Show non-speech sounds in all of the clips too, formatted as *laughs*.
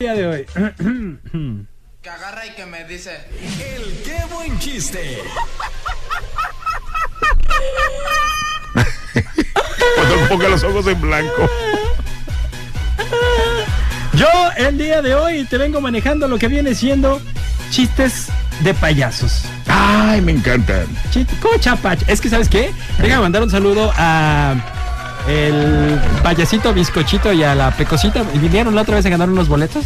día de hoy. *clears throat* Que agarra y que me dice. El qué buen chiste. *laughs* Cuando ponga los ojos en blanco. Yo el día de hoy te vengo manejando lo que viene siendo chistes de payasos. Ay, me encantan. Chiste, ¿Cómo chapa? Es que, ¿sabes qué? Déjame mandar un saludo a el payasito bizcochito y a la pecosita. Y vinieron la otra vez a ganar unos boletos.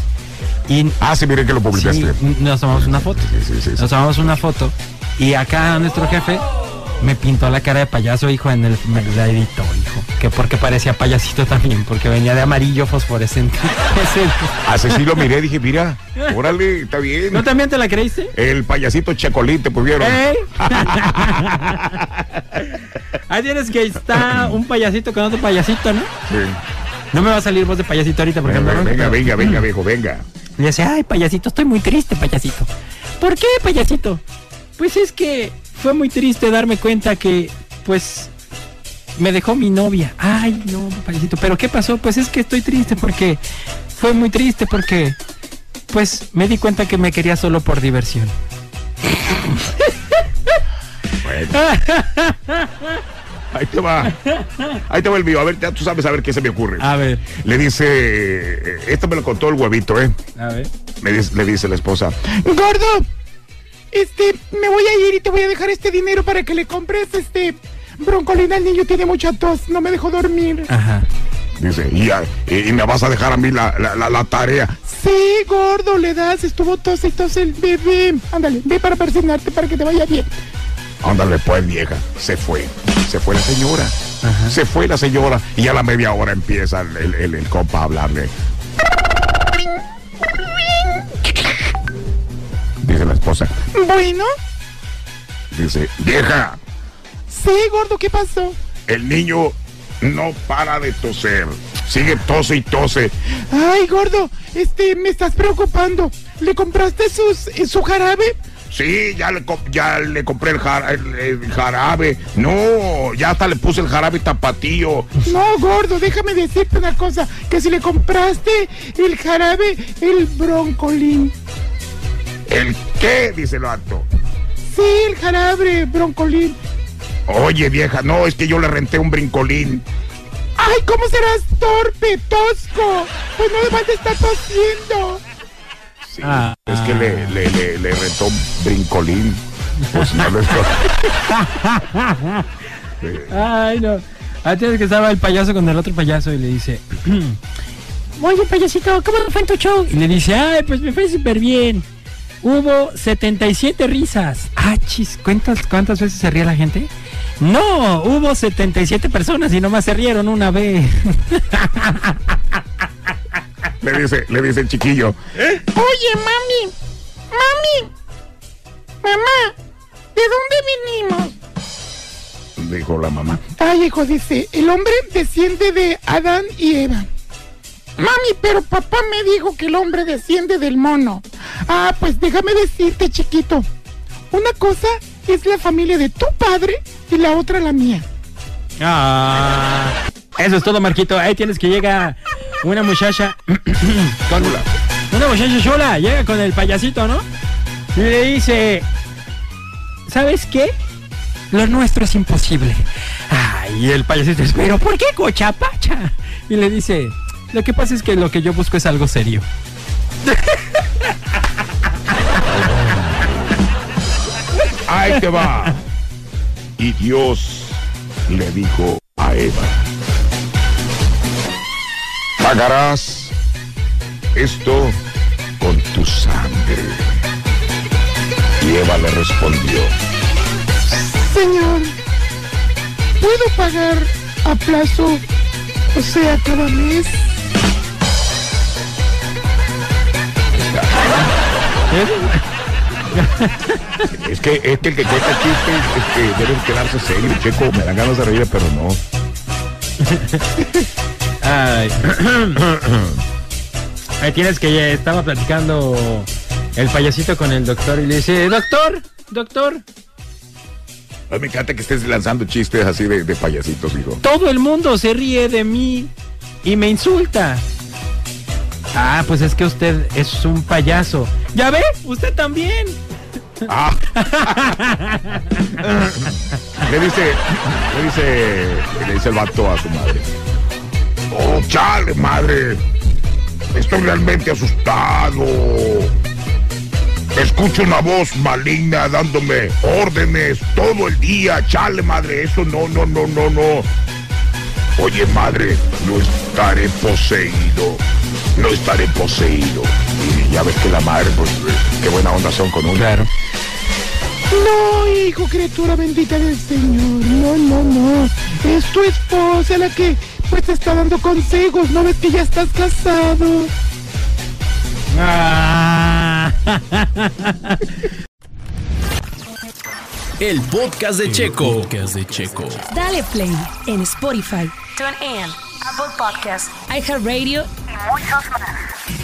Y Ah, sí, miré que lo publicaste. sí, nos tomamos una foto. Sí, sí, sí. Nos tomamos una foto. Y acá nuestro jefe me pintó la cara de payaso, hijo, en el. Me la editó, Que porque parecía payasito también, porque venía de amarillo fosforescente. *laughs* Así sí lo miré, dije, mira, órale, está bien. ¿No también te la creíste? El payasito chacolín te pusieron. ¿Eh? *laughs* Ahí tienes que está un payasito con otro payasito, ¿no? Sí. No me va a salir voz de payasito ahorita, porque Venga, me venga, venga, venga, viejo, venga. Le dice, ay, payasito, estoy muy triste, payasito. ¿Por qué, payasito? Pues es que fue muy triste darme cuenta que, pues, me dejó mi novia. Ay, no, payasito. ¿Pero qué pasó? Pues es que estoy triste porque fue muy triste porque, pues, me di cuenta que me quería solo por diversión. Bueno. *laughs* Ahí te va. Ahí te va el mío. A ver, ya tú sabes a ver qué se me ocurre. A ver, Le dice, eh, esto me lo contó el huevito, ¿eh? a ver. Le dice, le dice la esposa, Gordo, este, me voy a ir y te voy a dejar este dinero para que le compres este broncolina al niño. Tiene mucha tos, no me dejó dormir. Ajá. dice, y, y- y me vas a dejar a mí la, la- la- la tarea. Sí, gordo, le das, estuvo tos y tos el bebé. Ándale, ve para persignarte para que te vaya bien. Ándale pues, vieja. Se fue. Se fue la señora. Se fue la señora. Y a la media hora empieza el, el- el- el compa a hablarle. Dice la esposa. Bueno, Dice, vieja, sí, gordo, ¿qué pasó? el niño no para de toser. Sigue tose y tose. Ay, gordo, este, me estás preocupando. ¿Le compraste sus, eh, su jarabe? Sí, ya le, ya le compré el, el- el jarabe. No, ya hasta le puse el jarabe tapatío. No, gordo, déjame decirte una cosa, que si le compraste el jarabe, el broncolín. ¿El qué? Dice el acto. Sí, el jarabe, broncolín. Oye, vieja, no, es que yo le renté un brincolín. ¡Ay, cómo serás torpe, tosco! Pues no debas de estar tosiendo. Sí, Ah. es que le, le, le, le rentó un brincolín. Pues no le Sí. *laughs* Ay, no. Antes que estaba el payaso con el otro payaso y le dice, *clears throat* oye payasito, ¿cómo fue en tu show? Y le dice, ay, pues me fue súper bien. Hubo 77 risas. Ah, chis, ¿cuántas, ¿cuántas veces se ría la gente? No, hubo 77 personas y nomás se rieron una vez. *laughs* Le dice, le dice el chiquillo. Oye, mami, mami, mamá, ¿de dónde venimos? Dijo la mamá. Ay, hijo, dice, el hombre desciende de Adán y Eva. Mami, pero papá me dijo que el hombre desciende del mono. Ah, pues déjame decirte, chiquito. Una cosa es la familia de tu padre y la otra la mía. Ah, eso es todo, Marquito. Ahí tienes que llega una muchacha *coughs* con una muchacha chula, llega con el payasito, ¿no? Y le dice, ¿sabes qué? Lo nuestro es imposible. Ay, y el payasito dice, pero ¿por qué cochapacha? Y le dice, lo que pasa es que lo que yo busco es algo serio. Ahí te va. Y Dios le dijo a Eva, pagarás esto con tu sangre. Y Eva le respondió, Señor, ¿puedo pagar a plazo, o sea, cada mes? *laughs* *laughs* es que, es que el que cuenta chistes este, debe quedarse serio, checo, me dan ganas de reír, pero no. *laughs* Ay. *clears throat* Ahí tienes que ya estaba platicando el payasito con el doctor y le dice, doctor, doctor, Ay, me encanta que estés lanzando chistes así de, de payasitos, hijo. todo el mundo se ríe de mí y me insulta. Ah, pues es que usted es un payaso. ¿Ya ve? Usted también. Ah. *laughs* le dice, le dice, le dice el vato a su madre. Oh, chale, madre. Estoy realmente asustado. Escucho una voz maligna dándome órdenes todo el día. Chale, madre, eso no, no, no, no, no. Oye, madre, no estaré poseído. No estaré poseído. Y ya ves que la madre, pues, qué buena onda son con uno. Claro. No, hijo, criatura bendita del Señor. No, no, no. Es tu esposa la que pues te está dando consejos. ¿No ves que ya estás casado? Ah. El podcast de Checo. Podcast de Checo. Dale play en Spotify, TuneIn, Apple Podcasts, iHeartRadio y muchos más. El podcast